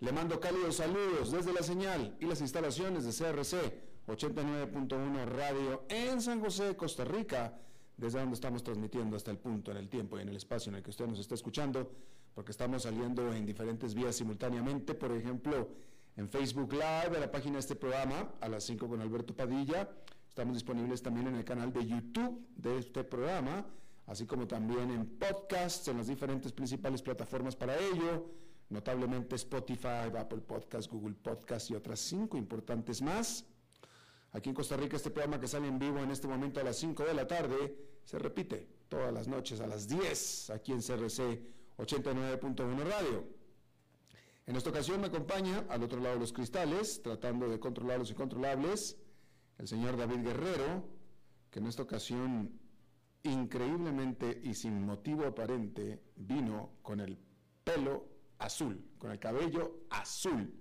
le mando cálidos saludos desde la señal y las instalaciones de CRC 89.1 Radio en San José, Costa Rica, desde donde estamos transmitiendo hasta el punto, en el tiempo y en el espacio en el que usted nos está escuchando, porque estamos saliendo en diferentes vías simultáneamente, por ejemplo, en Facebook Live, a la página de este programa, a las 5 con Alberto Padilla. Estamos disponibles también en el canal de YouTube de este programa, así como también en podcasts, en las diferentes principales plataformas para ello notablemente Spotify, Apple Podcast, Google Podcast y otras cinco importantes más. Aquí en Costa Rica este programa que sale en vivo en este momento a las 5 de la tarde se repite todas las noches a las 10 aquí en CRC 89.1 Radio. En esta ocasión me acompaña al otro lado de los cristales, tratando de controlar los incontrolables, el señor David Guerrero, que en esta ocasión increíblemente y sin motivo aparente vino con el pelo azul, con el cabello azul.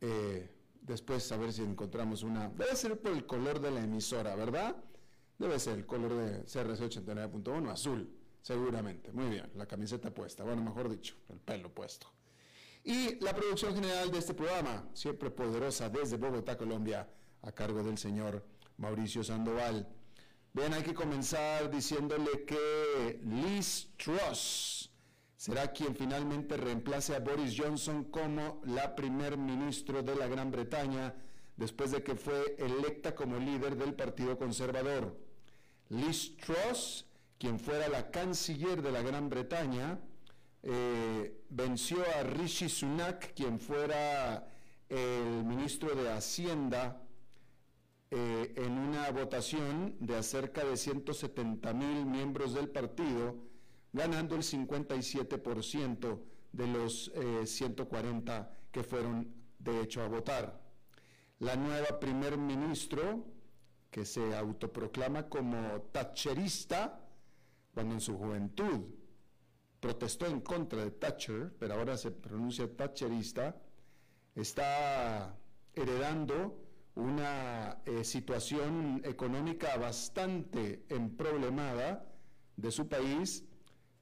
Eh, después a ver si encontramos una... Debe ser por el color de la emisora, ¿verdad? Debe ser el color de CRC 89.1, azul, seguramente. Muy bien, la camiseta puesta, bueno, mejor dicho, el pelo puesto. Y la producción general de este programa, siempre poderosa desde Bogotá, Colombia, a cargo del señor Mauricio Sandoval. Bien, hay que comenzar diciéndole que Liz Truss, será quien finalmente reemplace a Boris Johnson como la primer ministro de la Gran Bretaña después de que fue electa como líder del Partido Conservador. Liz Truss, quien fuera la canciller de la Gran Bretaña, eh, venció a Rishi Sunak, quien fuera el ministro de Hacienda, eh, en una votación de acerca de 170 mil miembros del partido ganando el 57% de los 140 eh, que fueron de hecho a votar. La nueva primer ministro, que se autoproclama como thatcherista, cuando en su juventud protestó en contra de Thatcher, pero ahora se pronuncia thatcherista, está heredando una eh, situación económica bastante emproblemada de su país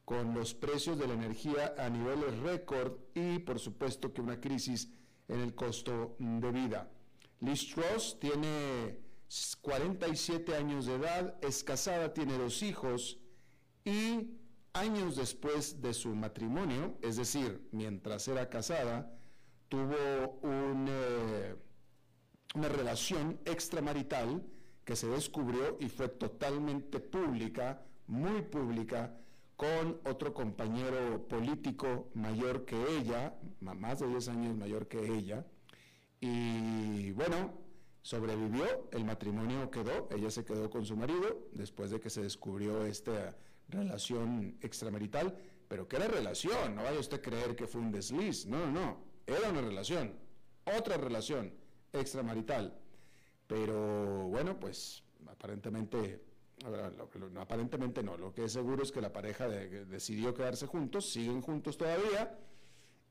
con los precios de la energía a niveles récord y por supuesto que una crisis en el costo de vida. Liz Truss tiene 47 años de edad, es casada, tiene dos hijos y años después de su matrimonio, es decir, mientras era casada, tuvo eh, una relación extramarital que se descubrió y fue totalmente pública, muy pública, con otro compañero político mayor que ella, más de 10 años mayor que ella, y bueno, sobrevivió, el matrimonio quedó, ella se quedó con su marido después de que se descubrió esta relación extramarital, pero que era relación, no vaya usted a creer que fue un desliz, no, no, no, era una relación, otra relación extramarital, pero bueno, pues aparentemente aparentemente no, lo que es seguro es que la pareja decidió quedarse juntos, siguen juntos todavía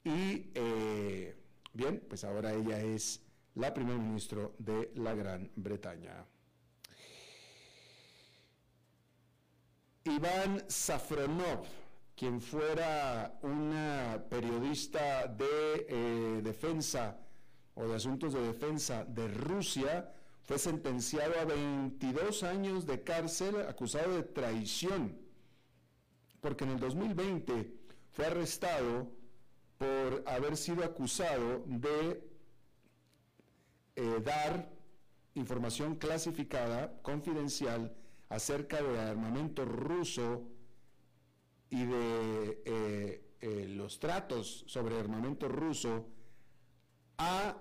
y eh, bien, pues ahora ella es la primer ministro de la Gran Bretaña. Iván Safronov quien fuera una periodista de eh, defensa o de asuntos de defensa de Rusia, fue sentenciado a 22 años de cárcel acusado de traición, porque en el 2020 fue arrestado por haber sido acusado de eh, dar información clasificada, confidencial, acerca de armamento ruso y de eh, eh, los tratos sobre armamento ruso a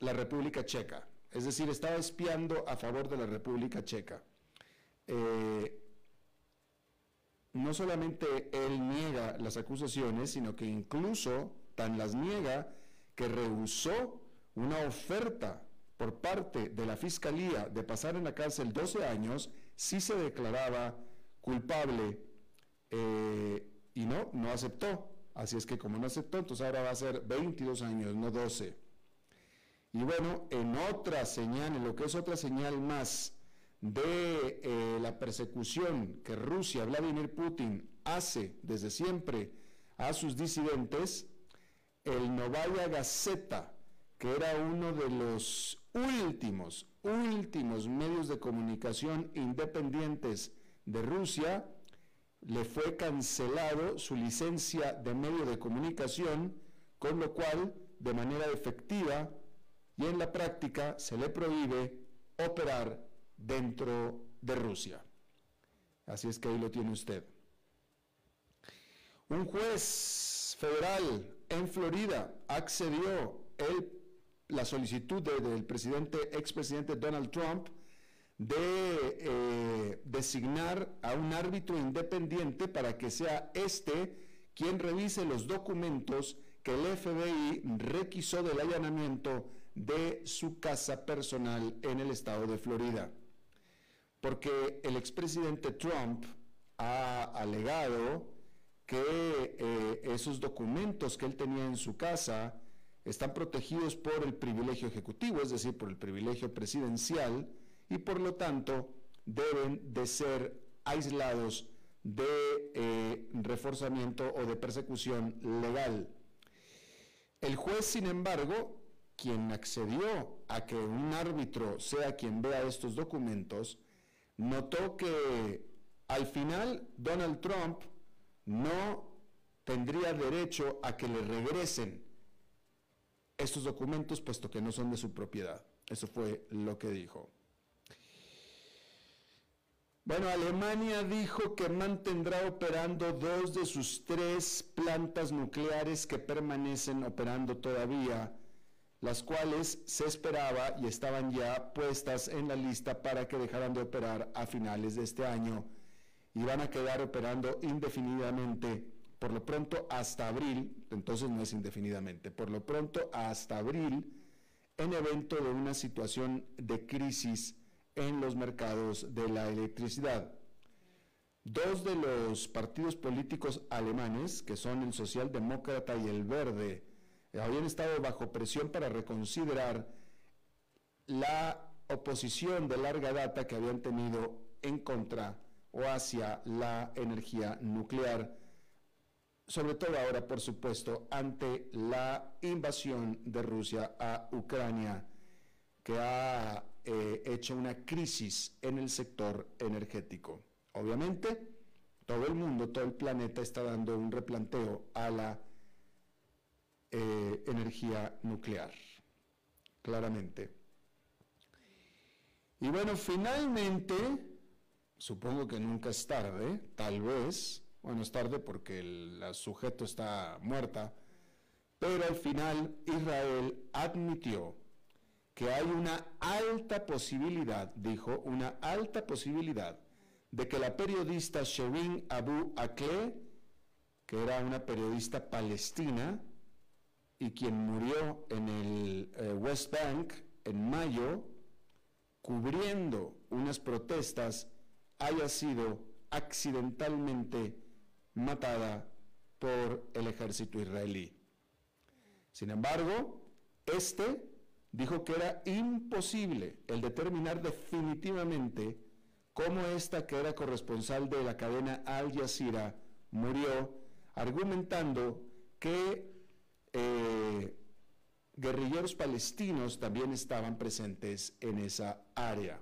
la República Checa. Es decir, estaba espiando a favor de la República Checa. no solamente él niega las acusaciones, sino que incluso tan las niega que rehusó una oferta por parte de la Fiscalía de pasar en la cárcel 12 años si se declaraba culpable eh, y no, no aceptó. Así es que como no aceptó, entonces ahora va a ser 22 años, no 12. Y bueno, en otra señal, en lo que es otra señal más de eh, la persecución que Rusia, Vladimir Putin, hace desde siempre a sus disidentes, el Novaya Gazeta, que era uno de los últimos, últimos medios de comunicación independientes de Rusia, le fue cancelado su licencia de medio de comunicación, con lo cual, de manera efectiva y en la práctica, se le prohíbe operar dentro de Rusia. Así es que ahí lo tiene usted. Un juez federal en Florida accedió el la solicitud del presidente, expresidente Donald Trump de eh, designar a un árbitro independiente para que sea este quien revise los documentos que el FBI requisó del allanamiento de su casa personal en el estado de Florida. Porque el expresidente Trump ha alegado que eh, esos documentos que él tenía en su casa están protegidos por el privilegio ejecutivo, es decir, por el privilegio presidencial, y por lo tanto deben de ser aislados de eh, reforzamiento o de persecución legal. El juez, sin embargo, quien accedió a que un árbitro sea quien vea estos documentos, notó que al final Donald Trump no tendría derecho a que le regresen estos documentos puesto que no son de su propiedad. Eso fue lo que dijo. Bueno, Alemania dijo que mantendrá operando dos de sus tres plantas nucleares que permanecen operando todavía, las cuales se esperaba y estaban ya puestas en la lista para que dejaran de operar a finales de este año y van a quedar operando indefinidamente por lo pronto hasta abril, entonces no es indefinidamente, por lo pronto hasta abril, en evento de una situación de crisis en los mercados de la electricidad. Dos de los partidos políticos alemanes, que son el socialdemócrata y el verde, habían estado bajo presión para reconsiderar la oposición de larga data que habían tenido en contra o hacia la energía nuclear sobre todo ahora, por supuesto, ante la invasión de Rusia a Ucrania, que ha eh, hecho una crisis en el sector energético. Obviamente, todo el mundo, todo el planeta está dando un replanteo a la eh, energía nuclear, claramente. Y bueno, finalmente, supongo que nunca es tarde, tal vez, bueno, es tarde porque el, sujeto está muerta, pero al final Israel admitió que hay una alta posibilidad, dijo, una alta posibilidad de que la periodista Sherin Abu Akleh, que era una periodista palestina y quien murió en el eh, West Bank en mayo, cubriendo unas protestas, haya sido accidentalmente matada por el ejército israelí. Sin embargo, este dijo que era imposible el determinar definitivamente cómo esta que era corresponsal de la cadena Al Jazeera murió argumentando que eh, guerrilleros palestinos también estaban presentes en esa área.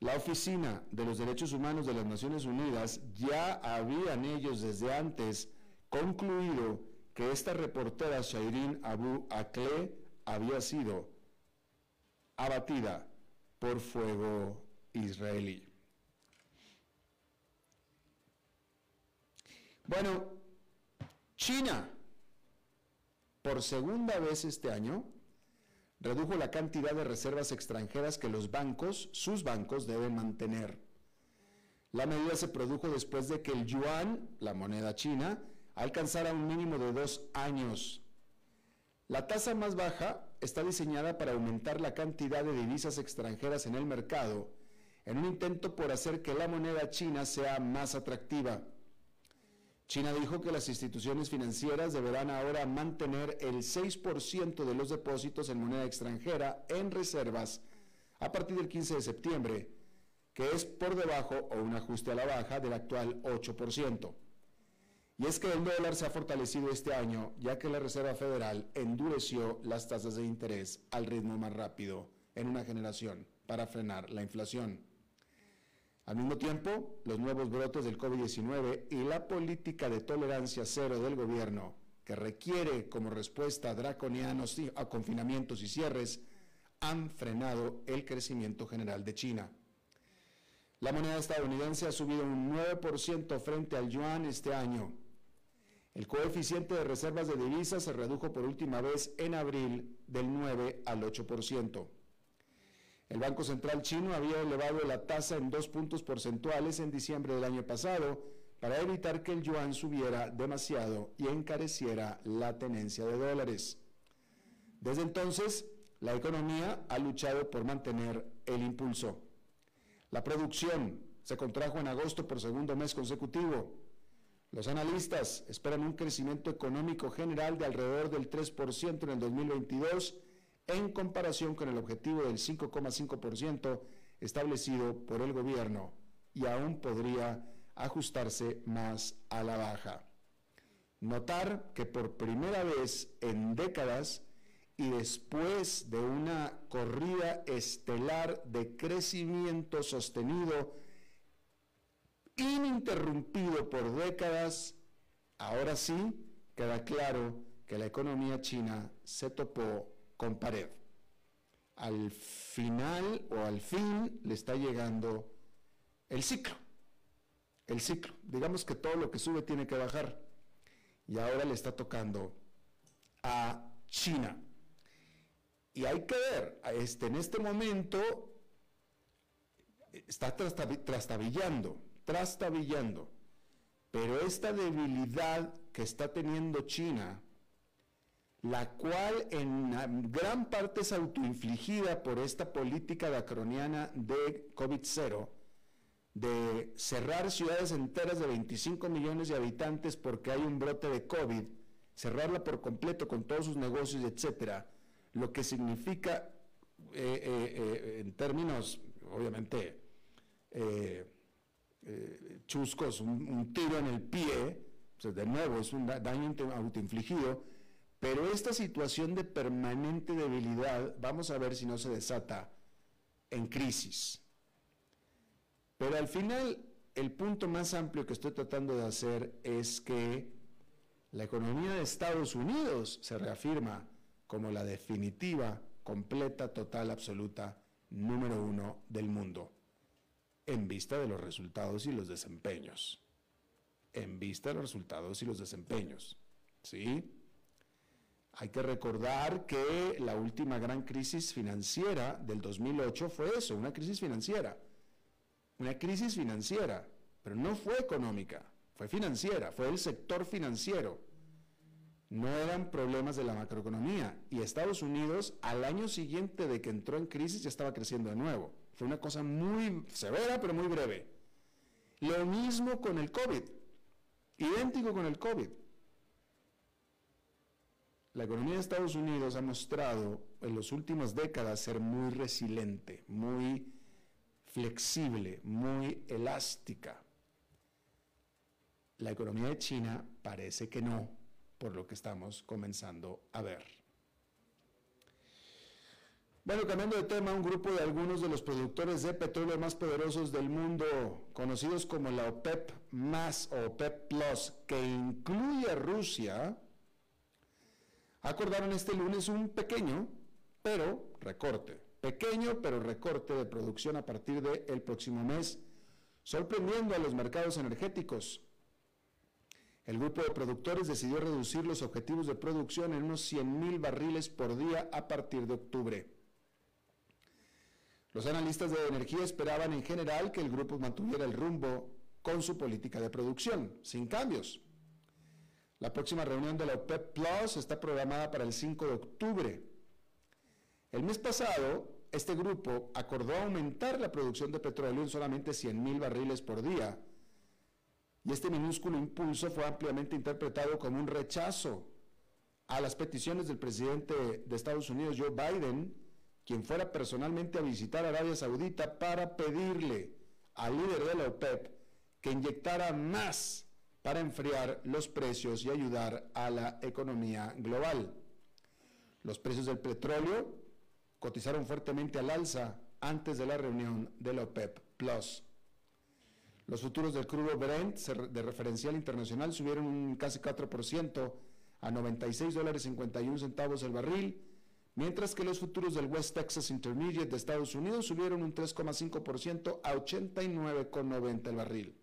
La Oficina de los Derechos Humanos de las Naciones Unidas ya habían ellos desde antes concluido que esta reportera Shairin Abu Akleh había sido abatida por fuego israelí. Bueno, China, por segunda vez este año, redujo la cantidad de reservas extranjeras que los bancos, sus bancos, deben mantener. La medida se produjo después de que el yuan, la moneda china, alcanzara un mínimo de dos años. La tasa más baja está diseñada para aumentar la cantidad de divisas extranjeras en el mercado, en un intento por hacer que la moneda china sea más atractiva. China dijo que las instituciones financieras deberán ahora mantener el 6% de los depósitos en moneda extranjera en reservas a partir del 15 de septiembre, que es por debajo o un ajuste a la baja del actual 8%. Y es que el dólar se ha fortalecido este año, ya que la Reserva Federal endureció las tasas de interés al ritmo más rápido en una generación para frenar la inflación. Al mismo tiempo, los nuevos brotes del COVID-19 y la política de tolerancia cero del gobierno, que requiere como respuesta draconianos a confinamientos y cierres, han frenado el crecimiento general de China. La moneda estadounidense ha subido un 9% frente al yuan este año. El coeficiente de reservas de divisas se redujo por última vez en abril del 9 al 8%. El Banco Central chino había elevado la tasa en dos puntos porcentuales en diciembre del año pasado para evitar que el yuan subiera demasiado y encareciera la tenencia de dólares. Desde entonces, la economía ha luchado por mantener el impulso. La producción se contrajo en agosto por segundo mes consecutivo. Los analistas esperan un crecimiento económico general de alrededor del 3% en el 2022 en comparación con el objetivo del 5,5% establecido por el gobierno y aún podría ajustarse más a la baja. Notar que por primera vez en décadas y después de una corrida estelar de crecimiento sostenido, ininterrumpido por décadas, ahora sí queda claro que la economía china se topó con pared. Al final o al fin le está llegando el ciclo. El ciclo. Digamos que todo lo que sube tiene que bajar. Y ahora le está tocando a China. Y hay que ver, este, en este momento está trastabillando, trastabillando. Pero esta debilidad que está teniendo China la cual en gran parte es autoinfligida por esta política dacroniana de COVID-0, de cerrar ciudades enteras de 25 millones de habitantes porque hay un brote de COVID, cerrarla por completo con todos sus negocios, etcétera, lo que significa eh, eh, eh, en términos, obviamente, chuscos, un, un, tiro en el pie, de nuevo es un daño autoinfligido, pero esta situación de permanente debilidad, vamos a ver si no se desata en crisis. Pero al final, el punto más amplio que estoy tratando de hacer es que la economía de Estados Unidos se reafirma como la definitiva, completa, total, absoluta número uno del mundo, en vista de los resultados y los desempeños. En vista de los resultados y los desempeños. ¿Sí? Hay que recordar que la última gran crisis financiera del 2008 fue eso, una crisis financiera. Una crisis financiera, pero no fue económica, fue financiera, fue el sector financiero. No eran problemas de la macroeconomía. Y Estados Unidos, al año siguiente de que entró en crisis, ya estaba creciendo de nuevo. Fue una cosa muy severa, pero muy breve. Lo mismo con el COVID. Idéntico con el COVID. La economía de Estados Unidos ha mostrado en las últimas décadas ser muy resiliente, muy flexible, muy elástica. la economía de China parece que no, por lo que estamos comenzando a ver. Bueno, cambiando de tema, un grupo de algunos de los productores de petróleo más poderosos del mundo, conocidos como la OPEP más o OPEP Plus, que incluye a Rusia, acordaron este lunes un pequeño, pero recorte, pequeño pero recorte de producción a partir del próximo mes, sorprendiendo a los mercados energéticos. El grupo de productores decidió reducir los objetivos de producción en unos 100 mil barriles por día a partir de octubre. Los analistas de energía esperaban en general que el grupo mantuviera el rumbo con su política de producción, sin cambios. La próxima reunión de la OPEP Plus está programada para el 5 de octubre. El mes pasado, este grupo acordó aumentar la producción de petróleo en solamente 100 mil barriles por día. Y este minúsculo impulso fue ampliamente interpretado como un rechazo a las peticiones del presidente de Estados Unidos, Joe Biden, quien fuera personalmente a visitar Arabia Saudita para pedirle al líder de la OPEP que inyectara más para enfriar los precios y ayudar a la economía global. Los precios del petróleo cotizaron fuertemente al alza antes de la reunión de la OPEP Plus. Los futuros del crudo Brent de referencial internacional subieron un casi 4% a 96 dólares 51 centavos el barril mientras que los futuros del West Texas Intermediate de Estados Unidos subieron un 3,5% a 89,90 el barril.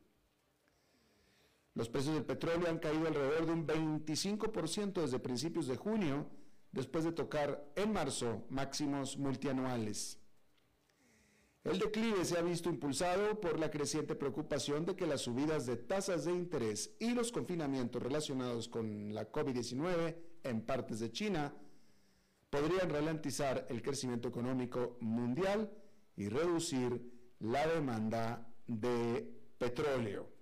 Los precios del petróleo han caído alrededor de un 25% desde principios de junio, después de tocar en marzo máximos multianuales. El declive se ha visto impulsado por la creciente preocupación de que las subidas de tasas de interés y los confinamientos relacionados con la COVID-19 en partes de China podrían ralentizar el crecimiento económico mundial y reducir la demanda de petróleo.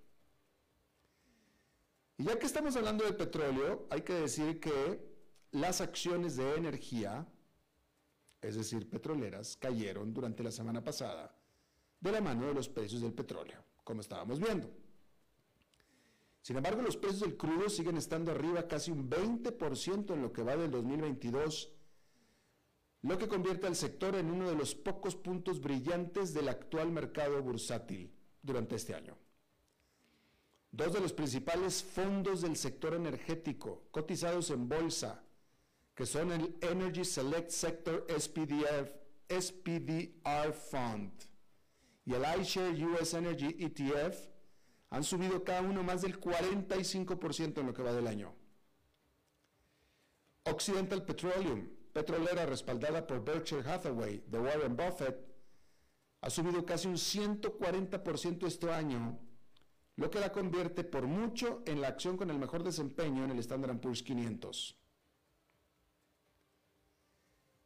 Y ya que estamos hablando de petróleo, hay que decir que las acciones de energía, es decir, petroleras, cayeron durante la semana pasada de la mano de los precios del petróleo, como estábamos viendo. Sin embargo, los precios del crudo siguen estando arriba casi un 20% en lo que va del 2022 lo que convierte al sector en uno de los pocos puntos brillantes del actual mercado bursátil durante este año. Dos de los principales fondos del sector energético cotizados en bolsa, que son el Energy Select Sector SPDR, SPDR Fund y el iShare US Energy ETF, han subido cada uno más del 45% en lo que va del año. Occidental Petroleum petrolera respaldada por Berkshire Hathaway de Warren Buffett ha subido casi un 140% este año, lo que la convierte por mucho en la acción con el mejor desempeño en el Standard Poor's 500.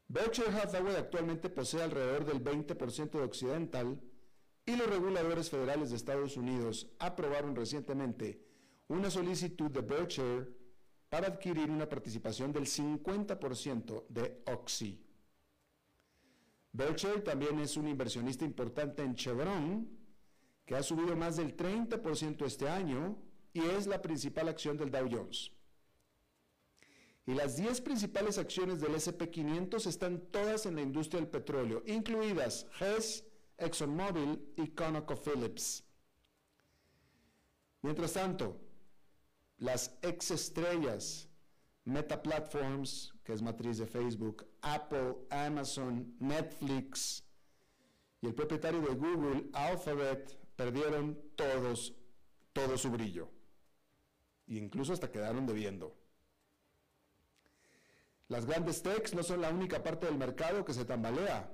Berkshire Hathaway actualmente posee alrededor del 20% de Occidental y los reguladores federales de Estados Unidos aprobaron recientemente una solicitud de Berkshire para adquirir una participación del 50% de Oxy. Berkshire también es un inversionista importante en Chevron, que ha subido más del 30% este año y es la principal acción del Dow Jones. Y las 10 principales acciones del SP500 están todas en la industria del petróleo, incluidas Hess, ExxonMobil y ConocoPhillips. Mientras tanto, las ex estrellas, Meta Platforms, que es matriz de Facebook, Apple, Amazon, Netflix y el propietario de Google, Alphabet, perdieron todos, todo su brillo. E incluso hasta quedaron debiendo. Las grandes techs no son la única parte del mercado que se tambalea.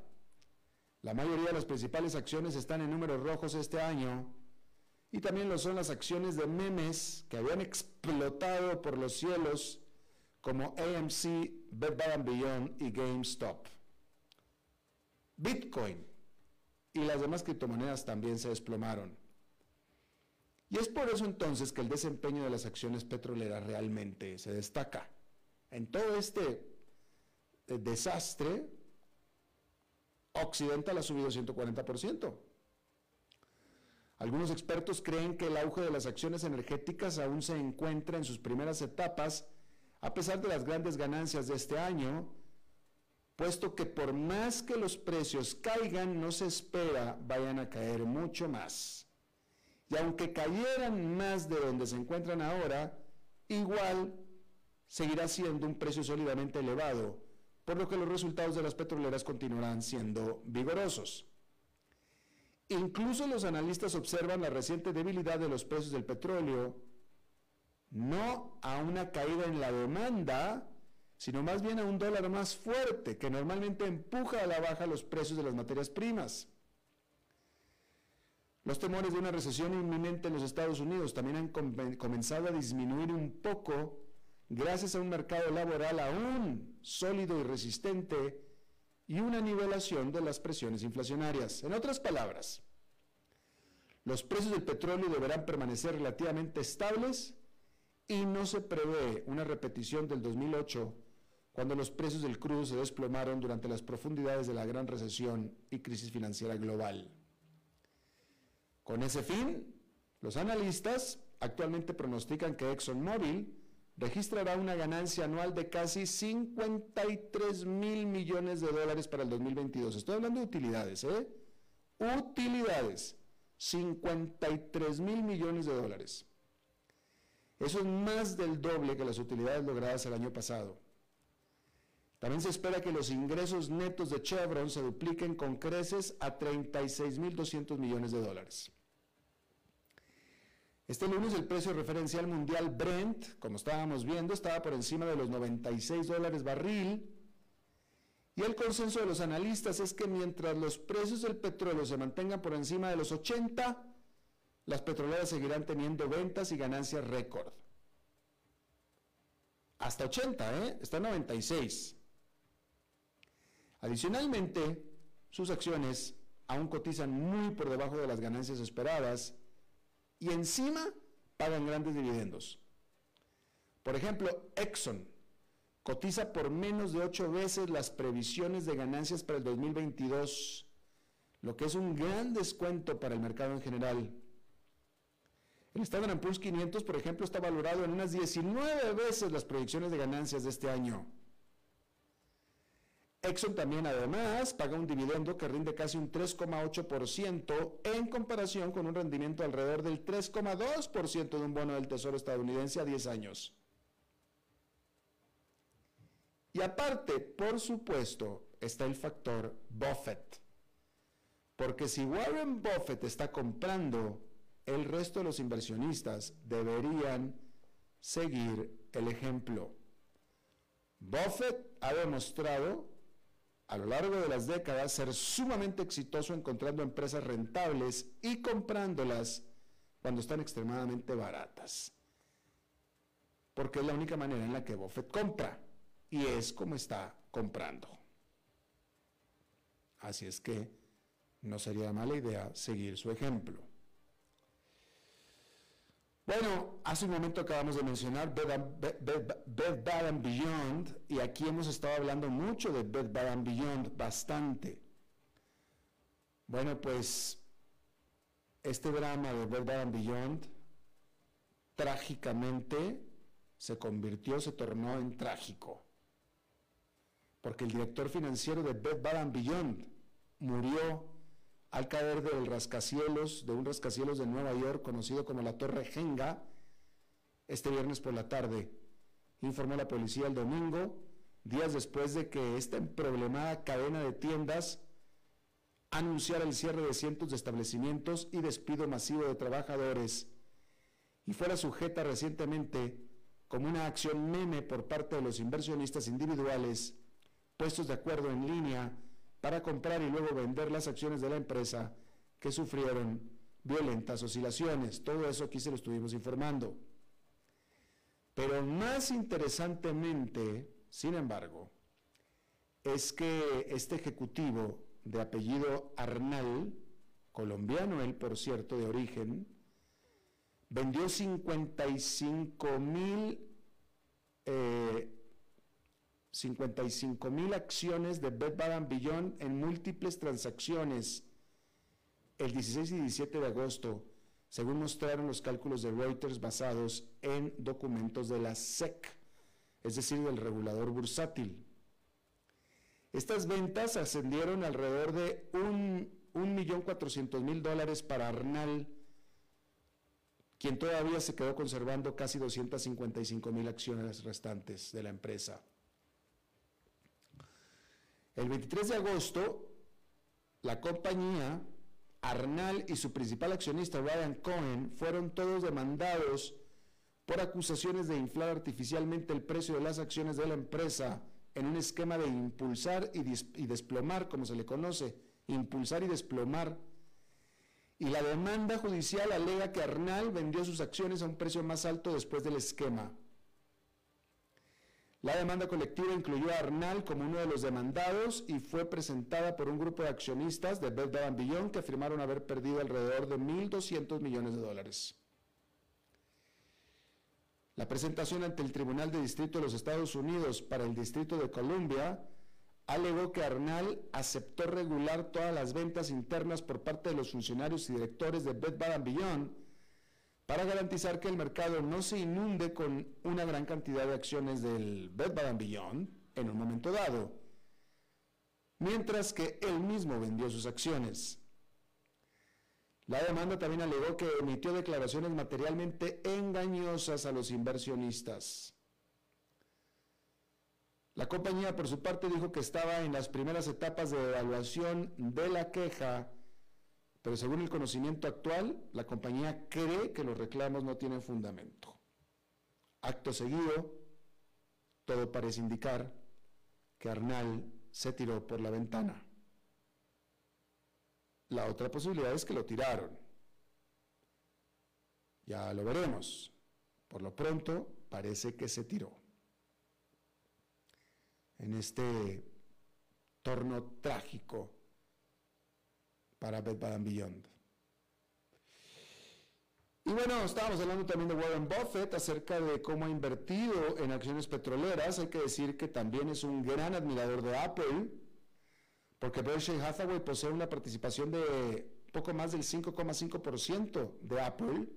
La mayoría de las principales acciones están en números rojos este año y también lo son las acciones de memes que habían explotado por los cielos como AMC, Bed Bath Beyond y GameStop. Bitcoin y las demás criptomonedas también se desplomaron. Y es por eso entonces que el desempeño de las acciones petroleras realmente se destaca. En todo este eh, desastre, Occidental ha subido 140%. Algunos expertos creen que el auge de las acciones energéticas aún se encuentra en sus primeras etapas, a pesar de las grandes ganancias de este año, puesto que por más que los precios caigan, no se espera vayan a caer mucho más. Y aunque cayeran más de donde se encuentran ahora, igual seguirá siendo un precio sólidamente elevado, por lo que los resultados de las petroleras continuarán siendo vigorosos. Incluso los analistas observan la reciente debilidad de los precios del petróleo, no a una caída en la demanda, sino más bien a un dólar más fuerte que normalmente empuja a la baja los precios de las materias primas. Los temores de una recesión inminente en los Estados Unidos también han comenzado a disminuir un poco gracias a un mercado laboral aún sólido y resistente y una nivelación de las presiones inflacionarias. En otras palabras, los precios del petróleo deberán permanecer relativamente estables y no se prevé una repetición del 2008, cuando los precios del crudo se desplomaron durante las profundidades de la gran recesión y crisis financiera global. Con ese fin, los analistas actualmente pronostican que ExxonMobil registrará una ganancia anual de casi 53 mil millones de dólares para el 2022. Estoy hablando de utilidades, ¿eh? Utilidades. 53 mil millones de dólares. Eso es más del doble que las utilidades logradas el año pasado. También se espera que los ingresos netos de Chevron se dupliquen con creces a 36.200 millones de dólares. Este lunes el precio referencial mundial Brent, como estábamos viendo, estaba por encima de los 96 dólares barril. Y el consenso de los analistas es que mientras los precios del petróleo se mantengan por encima de los 80, las petroleras seguirán teniendo ventas y ganancias récord. Hasta 80, ¿eh? Está 96. Adicionalmente, sus acciones aún cotizan muy por debajo de las ganancias esperadas y encima pagan grandes dividendos. Por ejemplo, Exxon cotiza por menos de ocho veces las previsiones de ganancias para el 2022, lo que es un gran descuento para el mercado en general. El Standard Poor's 500, por ejemplo, está valorado en unas 19 veces las proyecciones de ganancias de este año. Exxon también además paga un dividendo que rinde casi un 3,8% en comparación con un rendimiento alrededor del 3,2% de un bono del Tesoro estadounidense a 10 años. Y aparte, por supuesto, está el factor Buffett. Porque si Warren Buffett está comprando, el resto de los inversionistas deberían seguir el ejemplo. Buffett ha demostrado a lo largo de las décadas ser sumamente exitoso encontrando empresas rentables y comprándolas cuando están extremadamente baratas. Porque es la única manera en la que Buffett compra y es como está comprando. Así es que no sería mala idea seguir su ejemplo. Bueno, hace un momento acabamos de mencionar Bed, Bad and Beyond y aquí hemos estado hablando mucho de Bed Bad and Beyond, bastante. Bueno, pues este drama de Bed Bad and Beyond trágicamente se convirtió, se tornó en trágico. Porque el director financiero de Bed Bad and Beyond murió al caer del rascacielos, de un rascacielos de Nueva York conocido como la Torre Genga, este viernes por la tarde, informó la policía el domingo, días después de que esta problemada cadena de tiendas anunciara el cierre de cientos de establecimientos y despido masivo de trabajadores, y fuera sujeta recientemente como una acción meme por parte de los inversionistas individuales puestos de acuerdo en línea para comprar y luego vender las acciones de la empresa que sufrieron violentas oscilaciones. Todo eso aquí se lo estuvimos informando. Pero más interesantemente, sin embargo, es que este ejecutivo de apellido Arnal, colombiano él por cierto de origen, vendió 55 mil eh, 55 mil acciones de Bed Bath Beyond en múltiples transacciones el 16 y 17 de agosto, según mostraron los cálculos de Reuters basados en documentos de la SEC, es decir, del regulador bursátil. Estas ventas ascendieron alrededor de 1.400.000 dólares para Arnal, quien todavía se quedó conservando casi 255.000 acciones restantes de la empresa. El 23 de agosto, la compañía, Arnal y su principal accionista, Ryan Cohen, fueron todos demandados por acusaciones de inflar artificialmente el precio de las acciones de la empresa en un esquema de impulsar y, y desplomar, como se le conoce, impulsar y desplomar. Y la demanda judicial alega que Arnal vendió sus acciones a un precio más alto después del esquema. La demanda colectiva incluyó a Arnal como uno de los demandados y fue presentada por un grupo de accionistas de Bed Beyond que afirmaron haber perdido alrededor de 1.200 millones de dólares. La presentación ante el Tribunal de Distrito de los Estados Unidos para el Distrito de Columbia alegó que Arnal aceptó regular todas las ventas internas por parte de los funcionarios y directores de Bed Bath Beyond para garantizar que el mercado no se inunde con una gran cantidad de acciones del Bed Bath Beyond en un momento dado, mientras que él mismo vendió sus acciones. La demanda también alegó que emitió declaraciones materialmente engañosas a los inversionistas. La compañía, por su parte, dijo que estaba en las primeras etapas de evaluación de la queja pero según el conocimiento actual, la compañía cree que los reclamos no tienen fundamento. Acto seguido, todo parece indicar que Arnal se tiró por la ventana. La otra posibilidad es que lo tiraron. Ya lo veremos. Por lo pronto, parece que se tiró. En este torno trágico para Bed Bath Beyond. Y bueno, estábamos hablando también de Warren Buffett acerca de cómo ha invertido en acciones petroleras. Hay que decir que también es un gran admirador de Apple, porque Berkshire Hathaway posee una participación de poco más del 5,5% de Apple,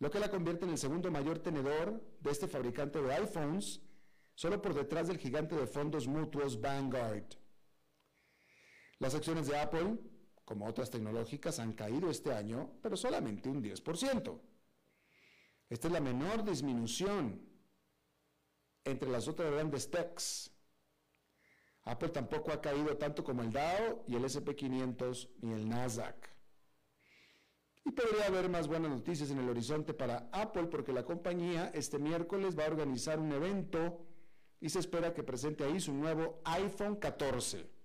lo que la convierte en el segundo mayor tenedor de este fabricante de iPhones, solo por detrás del gigante de fondos mutuos Vanguard. Las acciones de Apple como otras tecnológicas, han caído este año, pero solamente un 10%. Esta es la menor disminución entre las otras grandes techs. Apple tampoco ha caído tanto como el Dow y el SP500 ni el Nasdaq. Y podría haber más buenas noticias en el horizonte para Apple porque la compañía este miércoles va a organizar un evento y se espera que presente ahí su nuevo iPhone 14.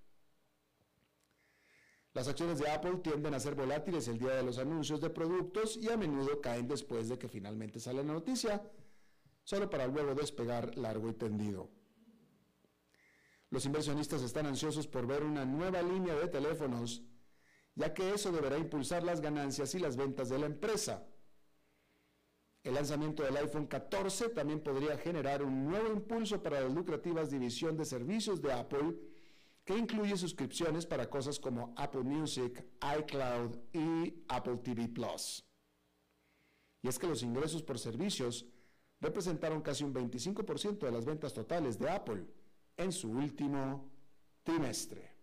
Las acciones de Apple tienden a ser volátiles el día de los anuncios de productos y a menudo caen después de que finalmente sale la noticia, solo para luego despegar largo y tendido. Los inversionistas están ansiosos por ver una nueva línea de teléfonos, ya que eso deberá impulsar las ganancias y las ventas de la empresa. El lanzamiento del iPhone 14 también podría generar un nuevo impulso para las lucrativas división de servicios de Apple, que incluye suscripciones para cosas como Apple Music, iCloud y Apple TV Plus. Y es que los ingresos por servicios representaron casi un 25% de las ventas totales de Apple en su último trimestre.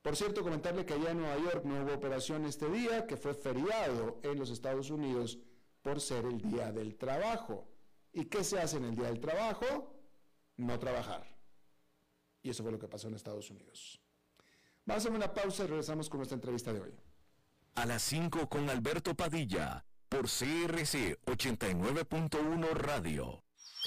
Por cierto, comentarle que allá en Nueva York no hubo operación este día, que fue feriado en los Estados Unidos por ser el Día del Trabajo. ¿Y qué se hace en el Día del Trabajo? No trabajar. Y eso fue lo que pasó en Estados Unidos. Vamos a hacer una pausa y regresamos con nuestra entrevista de hoy. A las 5 con Alberto Padilla, por CRC 89.1 Radio.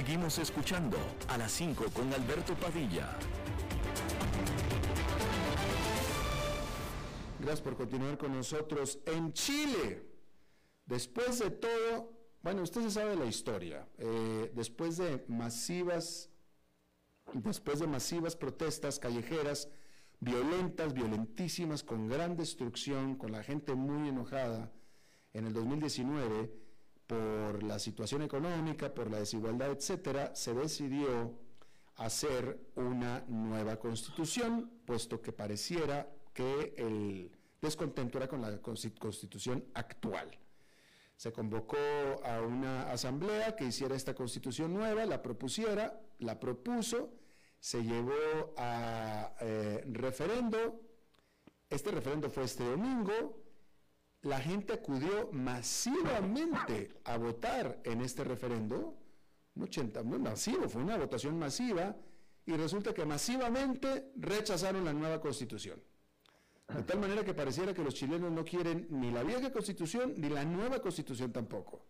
Seguimos escuchando a las 5 con Alberto Padilla. Gracias por continuar con nosotros. En Chile, después de todo, bueno, usted se sabe la historia. Eh, después de masivas, después de masivas protestas callejeras, violentas, violentísimas, con gran destrucción, con la gente muy enojada, en el 2019, por la situación económica, por la desigualdad, etcétera, se decidió hacer una nueva constitución, puesto que pareciera que el descontento era con la constitución actual. Se convocó a una asamblea que hiciera esta constitución nueva, la propusiera, la propuso, se llevó a eh, referendo, este referendo fue este domingo, la gente acudió masivamente a votar en este referendo, un 80, muy masivo, fue una votación masiva, y resulta que masivamente rechazaron la nueva constitución. De tal manera que pareciera que los chilenos no quieren ni la vieja constitución ni la nueva constitución tampoco.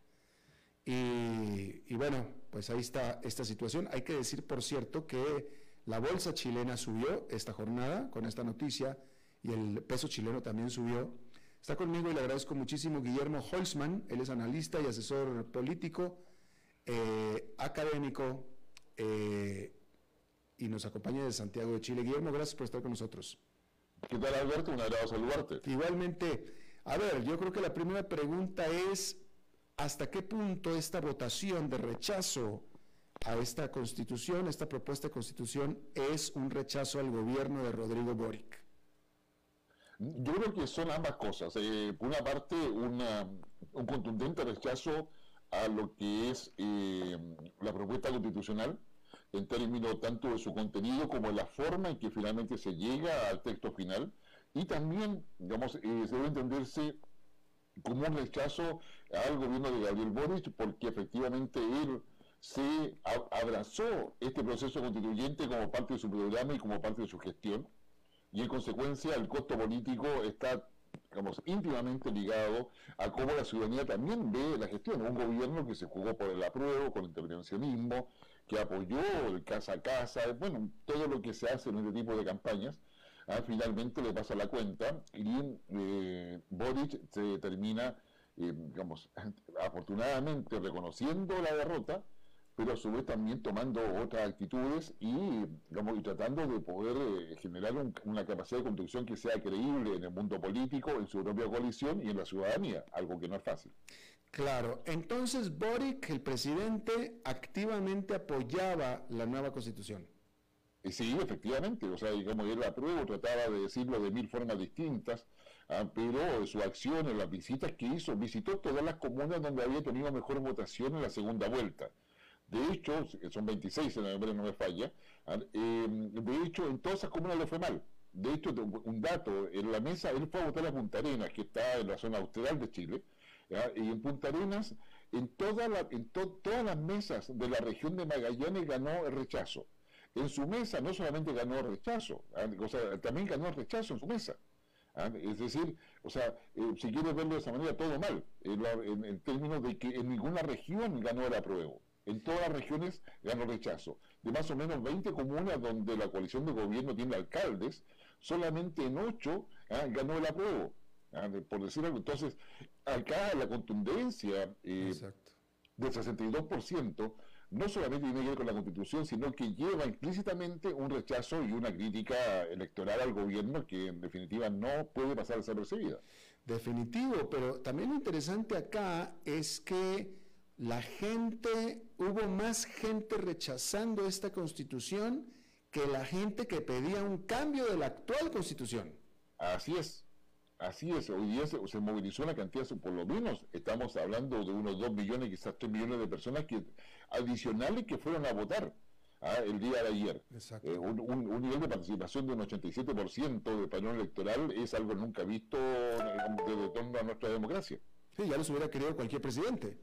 Y, bueno, pues ahí está esta situación. Hay que decir, por cierto, que la bolsa chilena subió esta jornada con esta noticia y el peso chileno también subió. Está conmigo y le agradezco muchísimo Guillermo Holzman, él es analista y asesor político, eh, académico eh, y nos acompaña de Santiago de Chile. Guillermo, gracias por estar con nosotros. ¿Qué tal Alberto? Un agrado saludarte. Igualmente, a ver, yo creo que la primera pregunta es, ¿hasta qué punto esta votación de rechazo a esta constitución, esta propuesta de constitución, es un rechazo al gobierno de Rodrigo Boric? Yo creo que son ambas cosas. Eh, por una parte, un contundente rechazo a lo que es eh, la propuesta constitucional, en términos tanto de su contenido como de la forma en que finalmente se llega al texto final y también, digamos, eh, se debe entenderse como un rechazo al gobierno de Gabriel Boric porque efectivamente él se abrazó este proceso constituyente como parte de su programa y como parte de su gestión y en consecuencia el costo político está digamos, íntimamente ligado a cómo la ciudadanía también ve la gestión. Un gobierno que se jugó por el apruebo, con intervencionismo, que apoyó el casa a casa, bueno, todo lo que se hace en este tipo de campañas, ah, finalmente le pasa la cuenta y eh, Boric se termina, eh, digamos, afortunadamente reconociendo la derrota, pero a su vez también tomando otras actitudes y, digamos, y tratando de poder eh, generar una capacidad de construcción que sea creíble en el mundo político, en su propia coalición y en la ciudadanía, algo que no es fácil. Claro, entonces Boric, el presidente, activamente apoyaba la nueva constitución. Sí, efectivamente, o sea, digamos, él apruebo, trataba de decirlo de mil formas distintas, ah, pero su acción en las visitas que hizo, visitó todas las comunas donde había tenido mejor votación en la segunda vuelta. De hecho, son 26 en noviembre, no me falla, ah, em, de hecho, en todas esas comunas le fue mal. De hecho, un dato, en la mesa, él fue a votar a Punta Arenas, que está en la zona austral de Chile, y en Punta Arenas, en, toda la, en todas las mesas de la región de Magallanes ganó el rechazo. En su mesa no solamente ganó el rechazo, ¿ah? también ganó el rechazo en su mesa. ¿ah? Es decir, o sea, eh, si quieres verlo de esa manera, todo mal, en, términos de que en ninguna región ganó el apruebo. En todas las regiones ganó rechazo. De más o menos 20 comunas donde la coalición de gobierno tiene alcaldes, solamente en 8 ¿ah? ganó el apruebo. por decir algo. Entonces, acá la contundencia eh, del 62% no solamente tiene que ver con la constitución, sino que lleva implícitamente un rechazo y una crítica electoral al gobierno que en definitiva no puede pasar a ser recibida. Definitivo, pero también lo interesante acá es que la gente, hubo más gente rechazando esta constitución que la gente que pedía un cambio de la actual constitución. Así es, así es. Hoy día se, movilizó una cantidad, por lo menos estamos hablando de unos 2 millones, quizás 3 millones de personas que adicionales que fueron a votar. ¿ah? el día de ayer. Eh, un, nivel de participación de un 87% del padrón electoral es algo nunca visto desde torno a nuestra democracia. Sí, ya los hubiera querido cualquier presidente.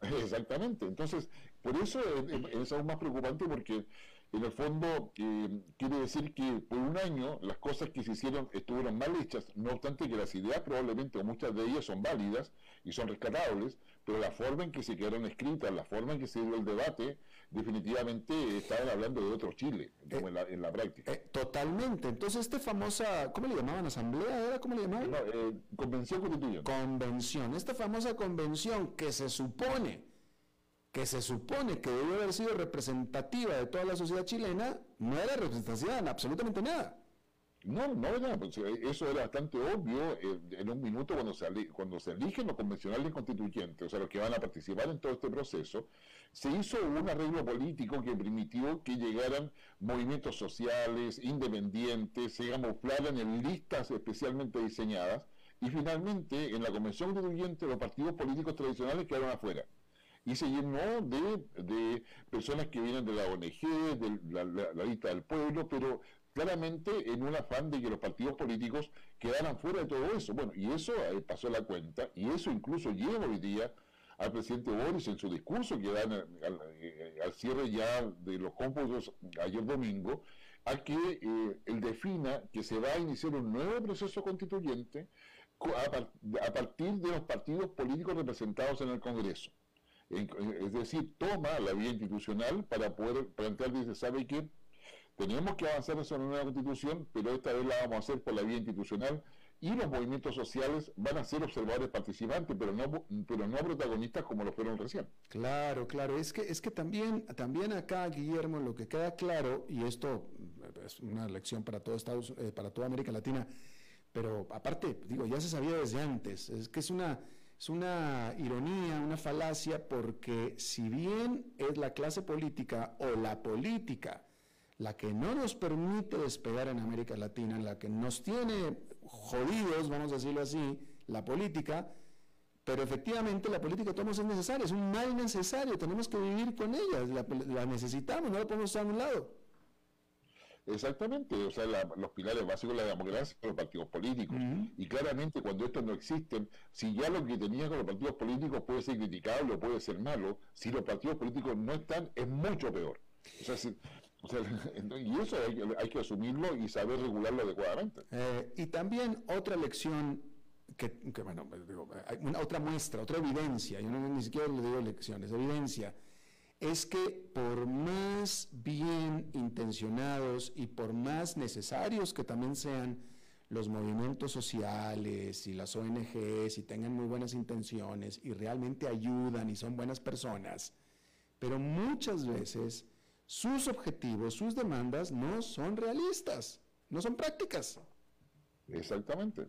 Exactamente. Entonces, por eso es, aún más preocupante porque en el fondo eh, quiere decir que por un año las cosas que se hicieron estuvieron mal hechas, no obstante que las ideas probablemente o muchas de ellas son válidas y son rescatables, pero la forma en que se quedaron escritas, la forma en que se dio el debate, definitivamente estaban hablando de otro Chile, eh, en, la, práctica. Eh, totalmente. Entonces, esta famosa, ¿cómo le llamaban? ¿Asamblea? ¿Era? ¿Cómo le llamaban? Eh, convención constituyente. Convención. Esta famosa convención que se supone, que se supone que debe haber sido representativa de toda la sociedad chilena, no era representativa en absolutamente nada. No, no era, pues, eh, eso era bastante obvio eh, en un minuto cuando se, cuando se eligen los convencionales constituyentes, o sea, los que van a participar en todo este proceso, se hizo un arreglo político que permitió que llegaran movimientos sociales, independientes, se camuflaran en listas especialmente diseñadas, y finalmente en la convención constituyente los partidos políticos tradicionales quedaron afuera. Y se llenó de, de, personas que vienen de la ONG, de la, la, lista del pueblo, pero claramente en un afán de que los partidos políticos quedaran fuera de todo eso. Bueno, y eso eh, pasó la cuenta, y eso incluso lleva hoy día al presidente Boris en su discurso que da eh, al, cierre ya de los cómputos ayer domingo, a que eh, él defina que se va a iniciar un nuevo proceso constituyente a, partir de los partidos políticos representados en el Congreso. es decir, toma la vía institucional para poder plantear, dice, ¿sabe qué? Teníamos que avanzar en esa nueva constitución, pero esta vez la vamos a hacer por la vía institucional y los movimientos sociales van a ser observadores participantes, pero no, pero no protagonistas como lo fueron recién. Claro, claro. Es que, es que también, también acá, Guillermo, lo que queda claro, y esto es una lección para todo Estados, eh, para toda América Latina, pero aparte, digo, ya se sabía desde antes, es que es una, es una ironía, una falacia, porque si bien es la clase política o la política la que no nos permite despegar en América Latina, la que nos tiene jodidos, vamos a decirlo así, la política, pero efectivamente la política todos es necesaria, es un mal necesario, tenemos que vivir con ella, la, necesitamos, no la podemos estar a un lado. Exactamente, o sea, los pilares básicos de la democracia son los partidos políticos. Y claramente cuando estos no existen, si ya lo que tenía con los partidos políticos puede ser criticable o puede ser malo, si los partidos políticos no están, es mucho peor. O sea, si, y eso hay, que asumirlo y saber regularlo adecuadamente. Eh, y también otra lección, que, bueno, hay una, otra muestra, otra evidencia, yo no, ni siquiera le digo lecciones, evidencia, es que por más bien intencionados y por más necesarios que también sean los movimientos sociales y las ONGs y tengan muy buenas intenciones y realmente ayudan y son buenas personas, pero muchas veces sus objetivos, sus demandas no son realistas, no son prácticas. Exactamente.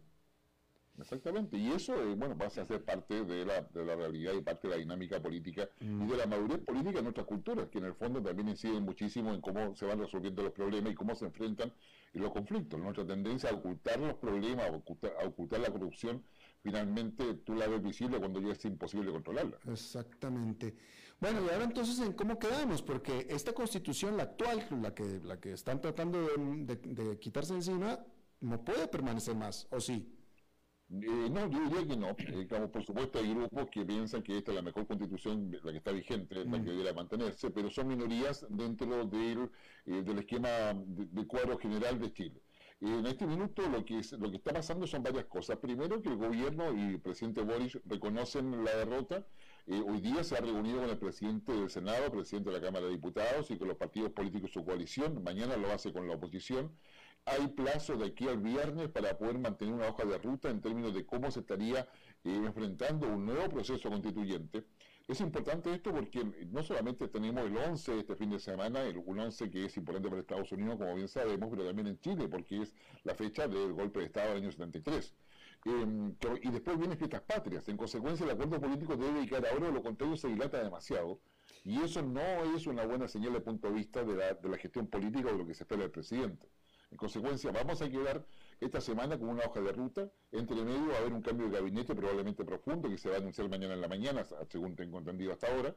Exactamente, y eso, eh, bueno, va a ser parte de la, de la, realidad y parte de la dinámica política y de la madurez política de nuestras culturas, que en el fondo también inciden muchísimo en cómo se van resolviendo los problemas y cómo se enfrentan los conflictos. Nuestra tendencia a ocultar los problemas, a ocultar, a ocultar la corrupción, finalmente tú la ves visible cuando ya es imposible controlarla. Exactamente. Bueno, y ahora entonces, ¿en cómo quedamos? Porque esta constitución, la actual, la que, la que están tratando de, quitarse encima, no puede permanecer más, ¿o sí? Eh, no, yo diría que no. Eh, por supuesto, hay grupos que piensan que esta es la mejor constitución, la que está vigente, la que mm. debería mantenerse, pero son minorías dentro del, eh, del esquema del cuadro general de Chile. En este minuto lo que, lo que está pasando son varias cosas. Primero, que el gobierno y el presidente Boris reconocen la derrota hoy día se ha reunido con el presidente del Senado, presidente de la Cámara de Diputados y con los partidos políticos de su coalición. Mañana lo hace con la oposición. Hay plazo de aquí al viernes para poder mantener una hoja de ruta en términos de cómo se estaría eh, enfrentando un nuevo proceso constituyente. Es importante esto porque no solamente tenemos el 11 este fin de semana, el, un 11 que es importante para Estados Unidos, como bien sabemos, pero también en Chile, porque es la fecha del golpe de Estado del año 73. Em, y después vienen fiestas patrias. En consecuencia, el acuerdo político debe dedicar ahora, lo contrario se dilata demasiado. Y eso no es una buena señal de punto de vista de la, de la gestión política o de lo que se espera del presidente. En consecuencia, vamos a quedar esta semana con una hoja de ruta. Entre medio va a haber un cambio de gabinete probablemente profundo que se va a anunciar mañana en la mañana, según tengo entendido hasta ahora.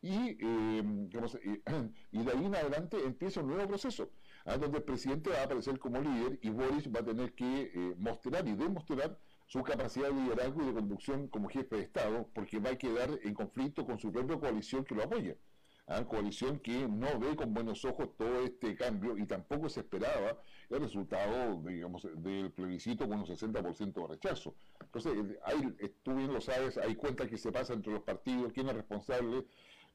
Y, em, y de ahí en adelante empieza un nuevo proceso, donde el presidente va a aparecer como líder y Boris va a tener que eh, mostrar y demostrar su capacidad de liderazgo y de conducción como jefe de Estado, porque va a quedar en conflicto con su propia coalición que lo apoya. ¿ah? coalición que no ve con buenos ojos todo este cambio y tampoco se esperaba el resultado, digamos, del plebiscito con un 60% de rechazo. Entonces, hay, tú bien lo sabes, hay cuentas que se pasan entre los partidos, quién es responsable,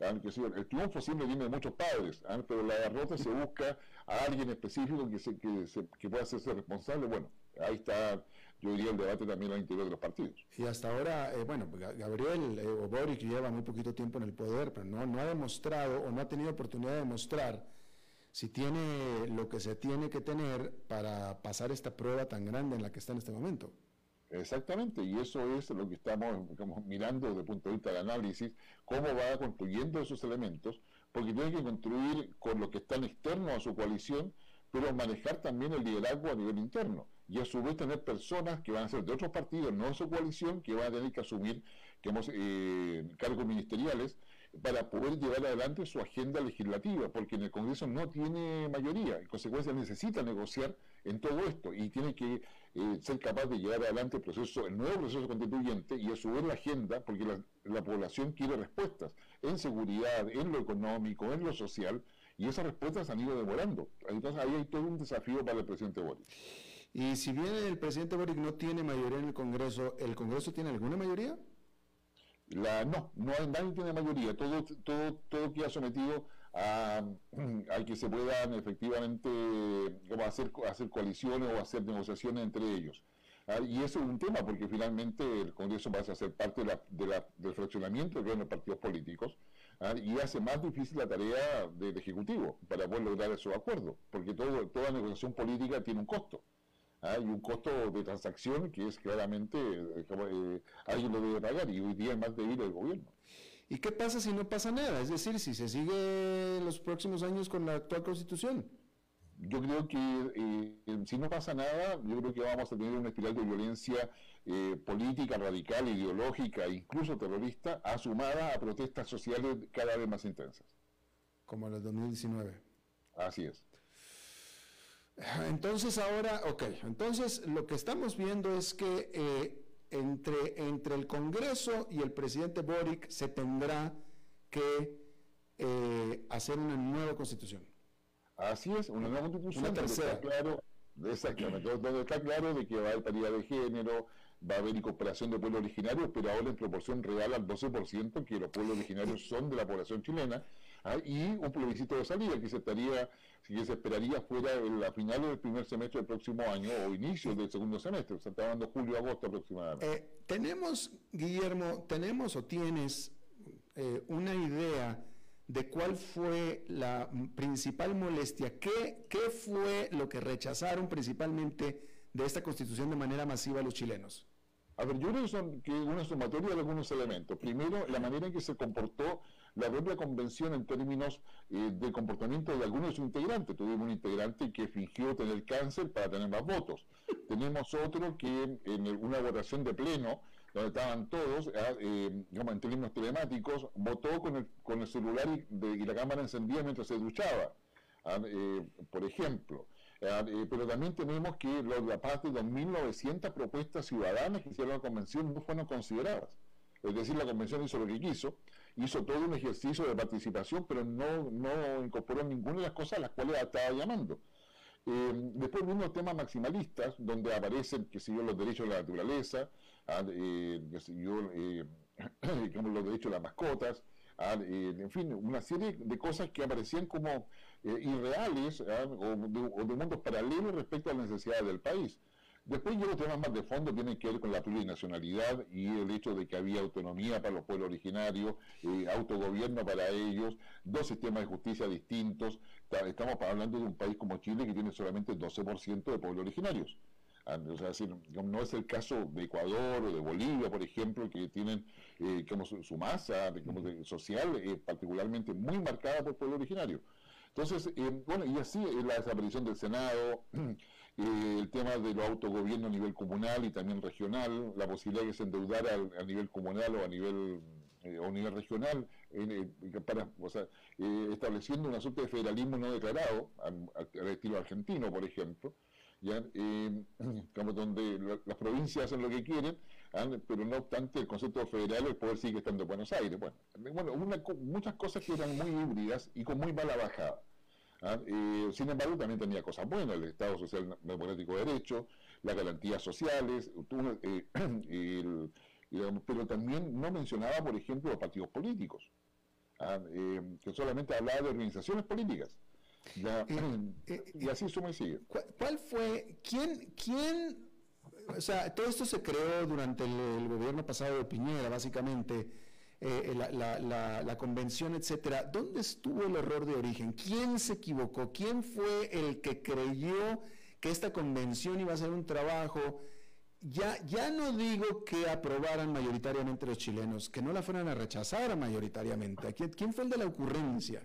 el triunfo siempre viene de muchos padres, ¿ah? pero la derrota se busca a alguien específico que, se, que, que pueda hacerse responsable. Bueno, ahí está, yo diría, el debate también al interior de los partidos. Y hasta ahora, eh, bueno, Gabriel eh, o Boric lleva muy poquito tiempo en el poder, pero no, no ha demostrado o no ha tenido oportunidad de demostrar si tiene lo que se tiene que tener para pasar esta prueba tan grande en la que está en este momento. Exactamente, y eso es lo que estamos mirando desde el punto de vista del análisis, cómo va construyendo esos elementos, porque tiene que construir con lo que están externo a su coalición, pero manejar también el liderazgo a nivel interno, y a su vez tener personas que van a ser de otros partidos, no de su coalición, que van a tener que asumir eh, cargos ministeriales, para poder llevar adelante su agenda legislativa, porque en el Congreso no tiene mayoría, en consecuencia necesita negociar en todo esto y tiene que eh, ser capaz de llevar adelante el proceso, el nuevo proceso constituyente y a su vez la agenda, porque la, población quiere respuestas en seguridad, en lo económico, en lo social, y esas respuestas han ido demorando. Entonces ahí hay todo un desafío para el presidente Boric. Y si bien el presidente Boric no tiene mayoría en el Congreso, ¿el Congreso tiene alguna mayoría? La, no, no hay, nadie tiene mayoría, todo, todo, todo queda sometido a, que se puedan efectivamente hacer, hacer coaliciones o hacer negociaciones entre ellos. Ah, y eso es un tema porque finalmente el Congreso pasa a ser parte del fraccionamiento de los partidos políticos ah, y hace más difícil la tarea del Ejecutivo para poder lograr esos acuerdos, porque todo, toda negociación política tiene un costo. Hay un costo de transacción que es claramente, eh, eh, alguien lo debe pagar y hoy día es más débil el gobierno. ¿Y qué pasa si no pasa nada? Es decir, si se sigue los próximos años con la actual constitución. Yo creo que eh, si no pasa nada, yo creo que vamos a tener una espiral de violencia política, radical, ideológica, incluso terrorista, asumada a protestas sociales cada vez más intensas. Como en el 2019. Así es. Entonces ahora, ok, entonces lo que estamos viendo es que eh, entre, entre el Congreso y el presidente Boric se tendrá que eh, hacer una nueva constitución. Así es, una nueva constitución. Una tercera. Está claro, exactamente, donde está claro de que va a haber paridad de género, va a haber incorporación de pueblos originarios, pero ahora en proporción real al 12%, que los pueblos originarios son de la población chilena, ¿ah? y un plebiscito de salida que se estaría que se esperaría fuera la final del primer semestre del próximo año o inicio del segundo semestre, se está hablando julio-agosto aproximadamente. Eh, tenemos, Guillermo, tenemos o tienes eh, una idea de cuál fue la principal molestia, ¿Qué, qué fue lo que rechazaron principalmente de esta constitución de manera masiva los chilenos. A ver, yo creo que, son, que una sumatoria de algunos elementos. Primero, la manera en que se comportó la propia convención en términos eh, de comportamiento de algunos de sus integrantes. Tuvimos un integrante que fingió tener cáncer para tener más votos. Tenemos otro que en una votación de pleno, donde estaban todos, ah, eh, digamos, en términos telemáticos, votó con el, con el celular y, la cámara encendida mientras se duchaba. Ah, eh, por ejemplo. Ah, pero también tenemos que la parte de 2.900 propuestas ciudadanas que hicieron la convención no fueron consideradas. Es decir, la convención hizo lo que quiso, hizo todo un ejercicio de participación, pero no, no incorporó ninguna de las cosas a las cuales estaba llamando. Eh, después vino temas maximalistas, donde aparecen, que yo, los derechos de la naturaleza, ah, eh, que sé yo, eh, los derechos de las mascotas, ah, en fin, una serie de cosas que aparecían como irreales ah, o, de, o de mundos paralelos respecto a las necesidades del país. Después yo los temas más de fondo tienen que ver con la plurinacionalidad y el hecho de que había autonomía para los pueblos originarios, eh, autogobierno para ellos, dos sistemas de justicia distintos. Estamos hablando de un país como Chile que tiene solamente 12% de pueblos originarios. Ah, o sea, no es el caso de Ecuador o de Bolivia, por ejemplo, que tienen eh, como su, masa social eh, particularmente muy marcada por pueblo originario. Entonces, eh, bueno, y así la desaparición del Senado, el tema del autogobierno a nivel comunal y también regional, la posibilidad de que se endeudara a, nivel comunal o a nivel o a nivel regional, para, o sea, estableciendo una suerte de federalismo no declarado, al estilo argentino, por ejemplo, ¿ya? Eh, donde las provincias hacen lo que quieren, ¿ah? pero no obstante el concepto federal, el poder sigue estando en Buenos Aires. Bueno, bueno muchas cosas que eran muy híbridas y con muy mala bajada. ¿Ah? Eh, sin embargo, también tenía cosas buenas, el Estado Social Democrático de Derecho, las garantías sociales, eh, pero también no mencionaba, por ejemplo, los partidos políticos, ¿ah? eh, que solamente hablaba de organizaciones políticas. Ya, y así suma y sigue. ¿Cuál, fue, quién, quién, o sea, todo esto se creó durante el, gobierno pasado de Piñera, básicamente, eh, la, la, convención, etcétera. ¿Dónde estuvo el error de origen? ¿Quién se equivocó? ¿Quién fue el que creyó que esta convención iba a ser un trabajo? Ya, ya no digo que aprobaran mayoritariamente los chilenos, que no la fueran a rechazar mayoritariamente. ¿Quién fue el de la ocurrencia?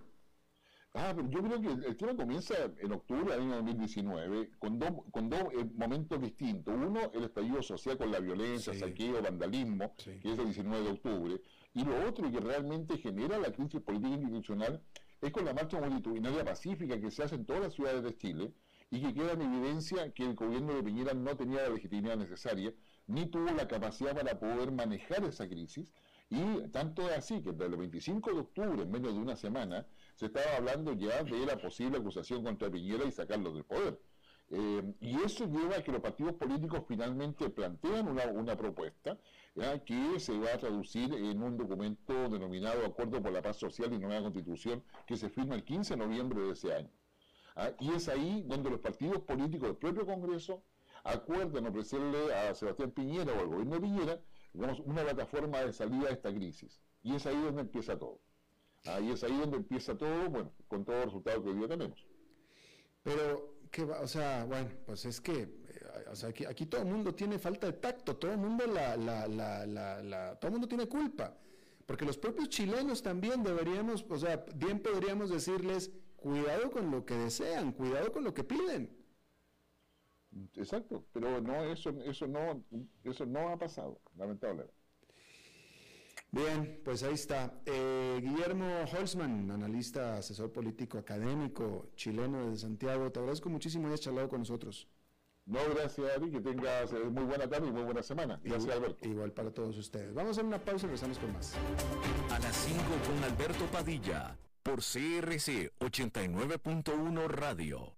Ah, pero yo creo que el, tema comienza en octubre del año 2019 con dos con dos eh, momentos distintos. Uno, el estallido social con la violencia, saqueo, vandalismo, que es el 19 de octubre. Y lo otro que realmente genera la crisis política institucional es con la marcha multitudinaria pacífica que se hace en todas las ciudades de Chile y que queda en evidencia que el gobierno de Piñera no tenía la legitimidad necesaria ni tuvo la capacidad para poder manejar esa crisis. Y tanto es así que desde el 25 de octubre, en menos de una semana, se estaba hablando ya de la posible acusación contra Piñera y sacarlo del poder. Eh, y eso lleva a que los partidos políticos finalmente plantean una, propuesta que se va a traducir en un documento denominado Acuerdo por la Paz Social y Nueva Constitución que se firma el 15 de noviembre de ese año. ¿ah? Y es ahí donde los partidos políticos del propio Congreso acuerdan ofrecerle a Sebastián Piñera o al gobierno de Piñera digamos, una plataforma de salida a esta crisis. Y es ahí donde empieza todo. Ahí es ahí donde empieza todo, bueno, con todos los resultados que hoy día tenemos. Pero, ¿qué va? O sea, bueno, pues es que, o sea, aquí, aquí, todo el mundo tiene falta de tacto, todo el mundo la, la, la, la, todo el mundo tiene culpa. Porque los propios chilenos también deberíamos, o sea, bien podríamos decirles, cuidado con lo que desean, cuidado con lo que piden. Exacto, pero no, eso, eso no, eso no ha pasado, lamentablemente. Bien, pues ahí está. Eh, Guillermo Holzman, analista, asesor político, académico, chileno desde Santiago, te agradezco muchísimo que hayas charlado con nosotros. No, gracias a ti, que tengas eh, muy buena tarde y muy buena semana. Gracias, igual, Alberto. Igual para todos ustedes. Vamos a hacer una pausa y regresamos con más. A las 5 con Alberto Padilla, por CRC 89.1 Radio.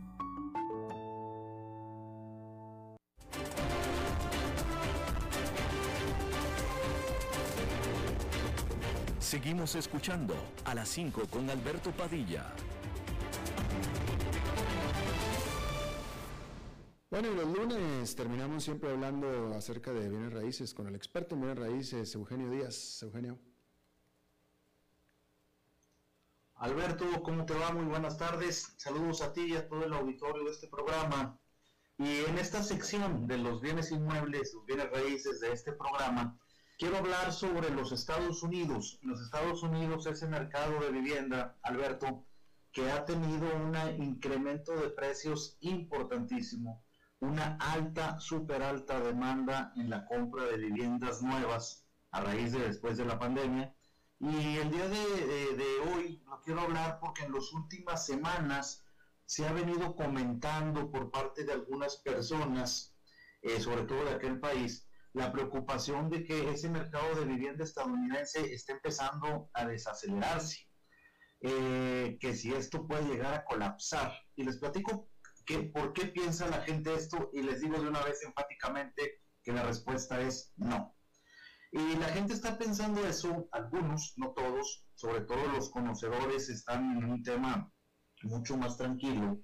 Seguimos escuchando a las 5 con Alberto Padilla. Bueno, y los lunes terminamos siempre hablando acerca de bienes raíces con el experto en bienes raíces, Eugenio Díaz. Eugenio. Alberto, ¿cómo te va? Muy buenas tardes. Saludos a ti y a todo el auditorio de este programa. Y en esta sección de los bienes inmuebles, los bienes raíces de este programa, quiero hablar sobre los Estados Unidos. Los Estados Unidos, ese mercado de vivienda, Alberto, que ha tenido un incremento de precios importantísimo, una alta, súper alta demanda en la compra de viviendas nuevas a raíz de después de la pandemia. Y el día de, hoy lo quiero hablar porque en las últimas semanas se ha venido comentando por parte de algunas personas, eh, sobre todo de aquel país, la preocupación de que ese mercado de vivienda estadounidense está empezando a desacelerarse, eh, que si esto puede llegar a colapsar. Y les platico que, por qué piensa la gente esto y les digo de una vez enfáticamente que la respuesta es no. Y la gente está pensando eso, algunos, no todos, sobre todo los conocedores están en un tema mucho más tranquilo.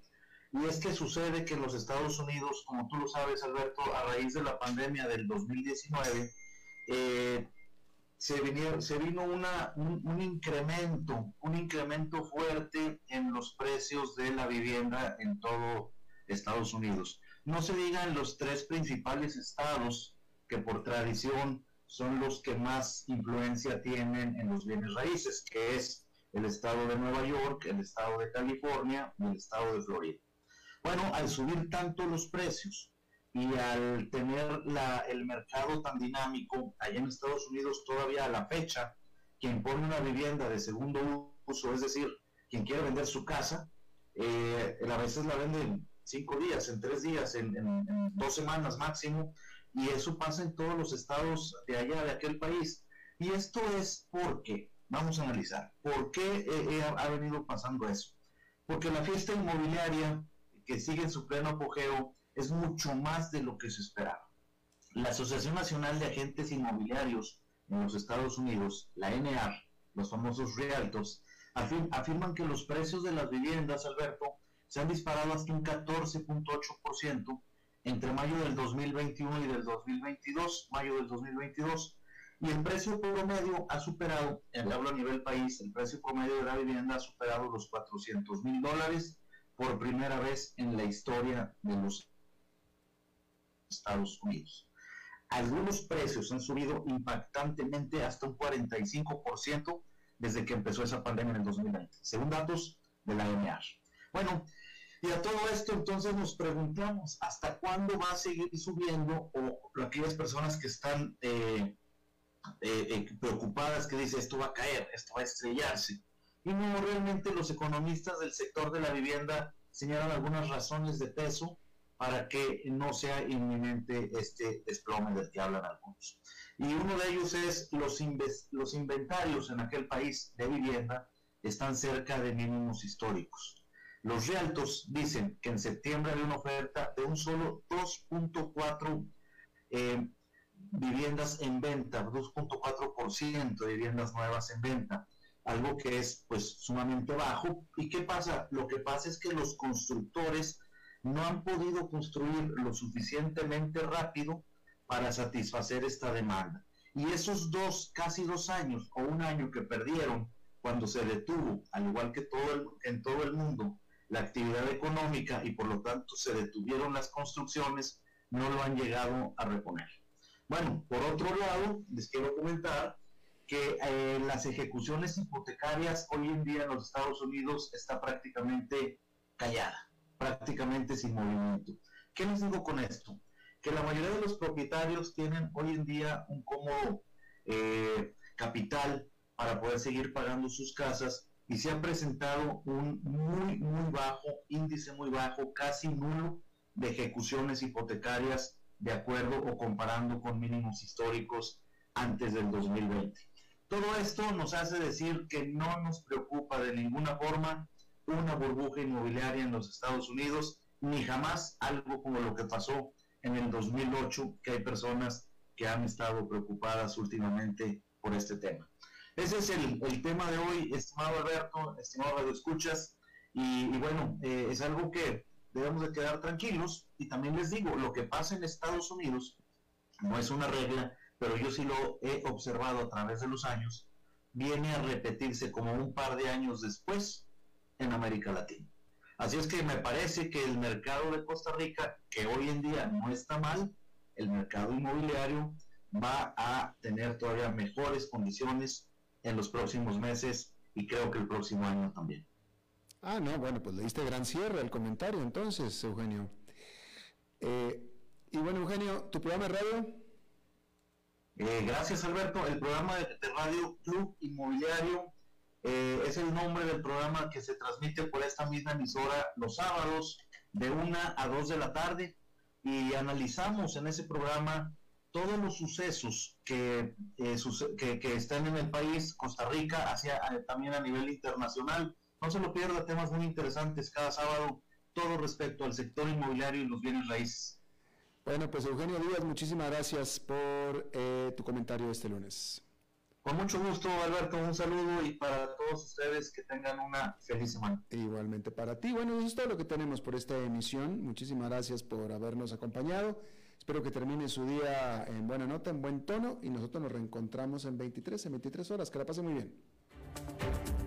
Y es que sucede que los Estados Unidos, como tú lo sabes, Alberto, a raíz de la pandemia del 2019, eh, se, vino, se vino una, un, incremento, un incremento fuerte en los precios de la vivienda en todo Estados Unidos. No se diga en los tres principales estados que por tradición son los que más influencia tienen en los bienes raíces, que es el estado de Nueva York, el estado de California y el estado de Florida. Bueno, al subir tanto los precios y al tener el mercado tan dinámico, allá en Estados Unidos todavía a la fecha, quien pone una vivienda de segundo uso, es decir, quien quiere vender su casa, eh, a veces la vende en cinco días, en tres días, en, dos semanas máximo, y eso pasa en todos los estados de allá, de aquel país. Y esto es porque Vamos a analizar por qué eh, eh, ha venido pasando eso. Porque la fiesta inmobiliaria que sigue en su pleno apogeo es mucho más de lo que se esperaba. La Asociación Nacional de Agentes Inmobiliarios en los Estados Unidos, la NAR, los famosos realtors, afirman que los precios de las viviendas, Alberto, se han disparado hasta un 14.8% entre mayo del 2021 y del 2022, mayo del 2022, y el precio promedio ha superado, hablo a nivel país, el precio promedio de la vivienda ha superado los 400 mil dólares por primera vez en la historia de los Estados Unidos. Algunos precios han subido impactantemente hasta un 45% desde que empezó esa pandemia en el 2020, según datos de la NAR. Bueno, y a todo esto entonces nos preguntamos, ¿hasta cuándo va a seguir subiendo o aquellas personas que están eh, eh, eh, preocupadas que dice esto va a caer, esto va a estrellarse. Y no, realmente los economistas del sector de la vivienda señalan algunas razones de peso para que no sea inminente este desplome del que hablan algunos. Y uno de ellos es los, los inventarios en aquel país de vivienda están cerca de mínimos históricos. Los realtos dicen que en septiembre hay una oferta de un solo 2.4 eh, viviendas en venta, 2.4% de viviendas nuevas en venta, algo que es pues sumamente bajo. ¿Y qué pasa? Lo que pasa es que los constructores no han podido construir lo suficientemente rápido para satisfacer esta demanda. Y esos dos, casi dos años o un año que perdieron cuando se detuvo, al igual que todo en todo el mundo, la actividad económica y por lo tanto se detuvieron las construcciones, no lo han llegado a reponer. Bueno, por otro lado, les quiero comentar que eh, las ejecuciones hipotecarias hoy en día en los Estados Unidos está prácticamente callada, prácticamente sin movimiento. ¿Qué les digo con esto? Que la mayoría de los propietarios tienen hoy en día un cómodo eh, capital para poder seguir pagando sus casas y se ha presentado un muy, muy bajo, índice muy bajo, casi nulo de ejecuciones hipotecarias de acuerdo o comparando con mínimos históricos antes del 2020. Todo esto nos hace decir que no nos preocupa de ninguna forma una burbuja inmobiliaria en los Estados Unidos, ni jamás algo como lo que pasó en el 2008, que hay personas que han estado preocupadas últimamente por este tema. Ese es el, tema de hoy, estimado Alberto, estimado Radio Escuchas, y, bueno, eh, es algo que debemos de quedar tranquilos. Y también les digo, lo que pasa en Estados Unidos no es una regla, pero yo sí lo he observado a través de los años, viene a repetirse como un par de años después en América Latina. Así es que me parece que el mercado de Costa Rica, que hoy en día no está mal, el mercado inmobiliario va a tener todavía mejores condiciones en los próximos meses y creo que el próximo año también. Ah, no, bueno, pues le diste gran cierre al comentario entonces, Eugenio. Eh, y bueno, Eugenio, ¿tu programa de radio? Eh, gracias, Alberto. El programa de, radio Club Inmobiliario eh, es el nombre del programa que se transmite por esta misma emisora los sábados de una a dos de la tarde y analizamos en ese programa todos los sucesos que, que, que, están en el país, Costa Rica, hacia, también a nivel internacional no se lo pierda, temas muy interesantes cada sábado, todo respecto al sector inmobiliario y los bienes raíces. Bueno, pues Eugenio Díaz, muchísimas gracias por eh, tu comentario este lunes. Con mucho gusto, Alberto, un saludo y para todos ustedes que tengan una feliz semana. Igualmente para ti. Bueno, eso es todo lo que tenemos por esta emisión. Muchísimas gracias por habernos acompañado. Espero que termine su día en buena nota, en buen tono y nosotros nos reencontramos en 23, en 23 horas. Que la pase muy bien.